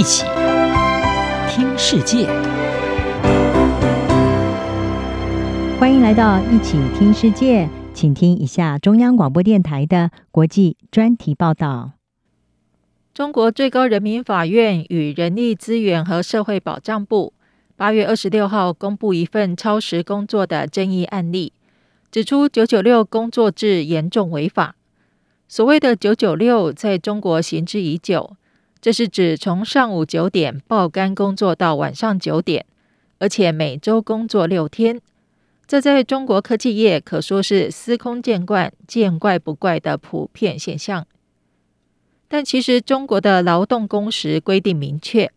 一起听世界，欢迎来到一起听世界，请听一下中央广播电台的国际专题报道。中国最高人民法院与人力资源和社会保障部八月二十六号公布一份超时工作的争议案例，指出九九六工作制严重违法。所谓的九九六在中国行之已久，这是指从上午九点爆肝工作到晚上九点，而且每周工作六天。这在中国科技业可说是司空见惯、见怪不怪的普遍现象。但其实中国的劳动工时规定明确，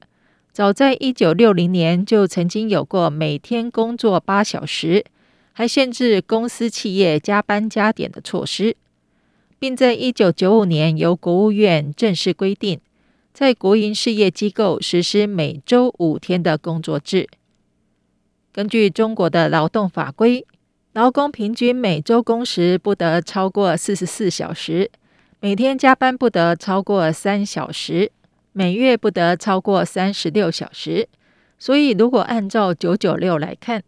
早在一九六零年就曾经有过每天工作八小时，还限制公司企业加班加点的措施。并在一九九五年由国务院正式规定，在国营事业机构实施每周五天的工作制。根据中国的劳动法规，劳工平均每周工时不得超过四十四小时，每天加班不得超过三小时，每月不得超过三十六小时。所以，如果按照九九六来看，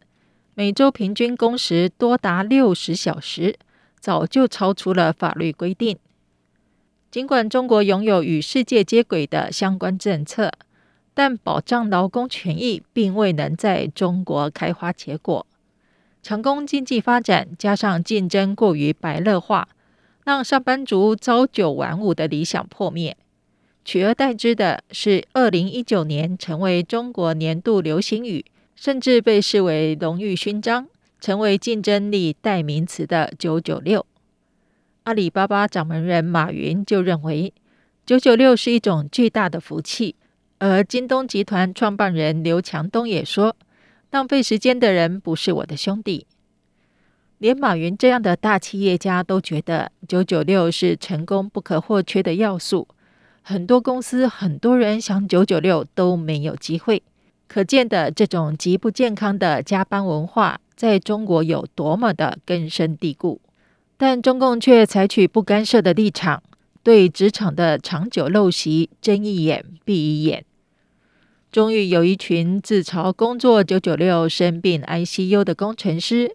每周平均工时多达六十小时。早就超出了法律规定。尽管中国拥有与世界接轨的相关政策，但保障劳工权益并未能在中国开花结果。成功经济发展加上竞争过于白热化，让上班族朝九晚五的理想破灭。取而代之的是，二零一九年成为中国年度流行语，甚至被视为荣誉勋章。成为竞争力代名词的“九九六”，阿里巴巴掌门人马云就认为“九九六”是一种巨大的福气，而京东集团创办人刘强东也说：“浪费时间的人不是我的兄弟。”连马云这样的大企业家都觉得“九九六”是成功不可或缺的要素，很多公司、很多人想“九九六”都没有机会。可见的这种极不健康的加班文化。在中国有多么的根深蒂固，但中共却采取不干涉的立场，对职场的长久陋习睁一眼闭一眼。终于有一群自嘲工作九九六、生病 ICU 的工程师，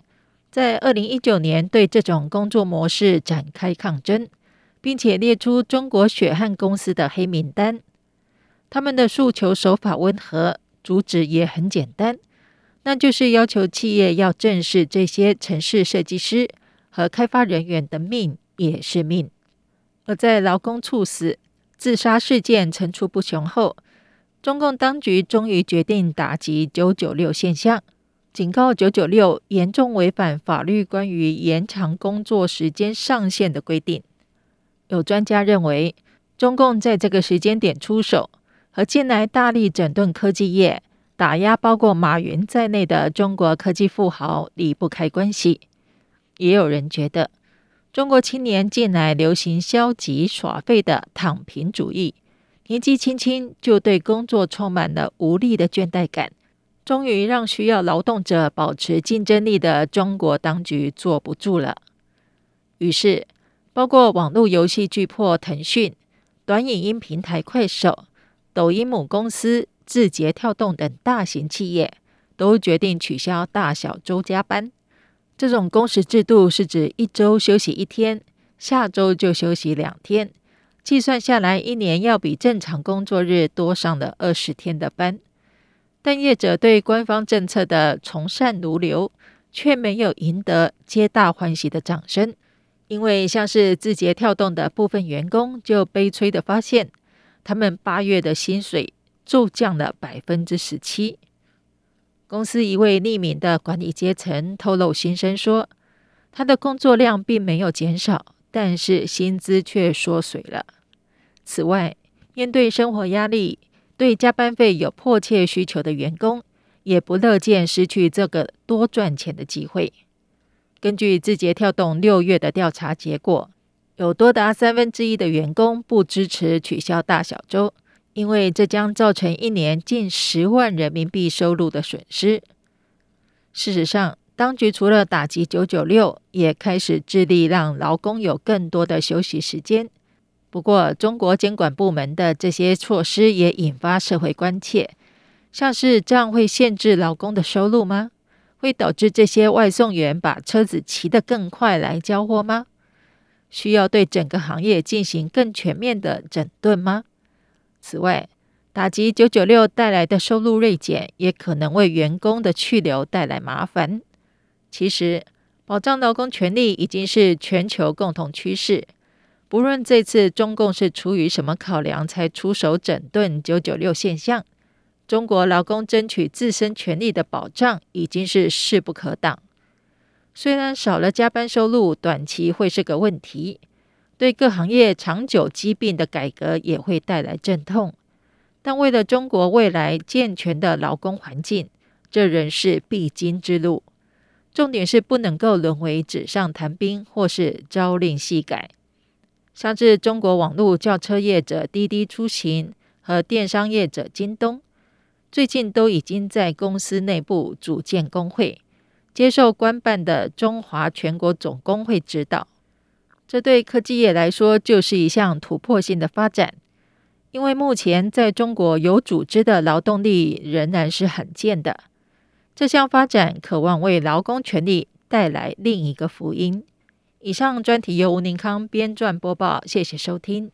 在二零一九年对这种工作模式展开抗争，并且列出中国血汗公司的黑名单。他们的诉求手法温和，主旨也很简单。那就是要求企业要正视这些城市设计师和开发人员的命也是命。而在劳工猝死、自杀事件层出不穷后，中共当局终于决定打击“九九六”现象，警告“九九六”严重违反法律关于延长工作时间上限的规定。有专家认为，中共在这个时间点出手，和近来大力整顿科技业。打压包括马云在内的中国科技富豪离不开关系。也有人觉得，中国青年近来流行消极耍废的躺平主义，年纪轻轻就对工作充满了无力的倦怠感，终于让需要劳动者保持竞争力的中国当局坐不住了。于是，包括网络游戏巨擘腾讯、短影音平台快手、抖音母公司。字节跳动等大型企业都决定取消大小周加班。这种工时制度是指一周休息一天，下周就休息两天，计算下来一年要比正常工作日多上了二十天的班。但业者对官方政策的从善如流，却没有赢得皆大欢喜的掌声。因为像是字节跳动的部分员工就悲催地发现，他们八月的薪水。骤降了百分之十七。公司一位匿名的管理阶层透露心声说，他的工作量并没有减少，但是薪资却缩水了。此外，面对生活压力，对加班费有迫切需求的员工，也不乐见失去这个多赚钱的机会。根据字节跳动六月的调查结果，有多达三分之一的员工不支持取消大小周。因为这将造成一年近十万人民币收入的损失。事实上，当局除了打击九九六，也开始致力让劳工有更多的休息时间。不过，中国监管部门的这些措施也引发社会关切，像是这样会限制劳工的收入吗？会导致这些外送员把车子骑得更快来交货吗？需要对整个行业进行更全面的整顿吗？此外，打击九九六带来的收入锐减，也可能为员工的去留带来麻烦。其实，保障劳工权利已经是全球共同趋势。不论这次中共是出于什么考量才出手整顿九九六现象，中国劳工争取自身权利的保障已经是势不可挡。虽然少了加班收入，短期会是个问题，对各行业长久疾病的改革也会带来阵痛。但为了中国未来健全的劳工环境，这仍是必经之路。重点是不能够沦为纸上谈兵，或是朝令夕改。像是中国网络叫车业者滴滴出行和电商业者京东，最近都已经在公司内部组建工会，接受官办的中华全国总工会指导。这对科技业来说就是一项突破性的发展。因为目前在中国有组织的劳动力仍然是罕见的，这项发展渴望为劳工权利带来另一个福音。以上专题由吴宁康编撰播报，谢谢收听。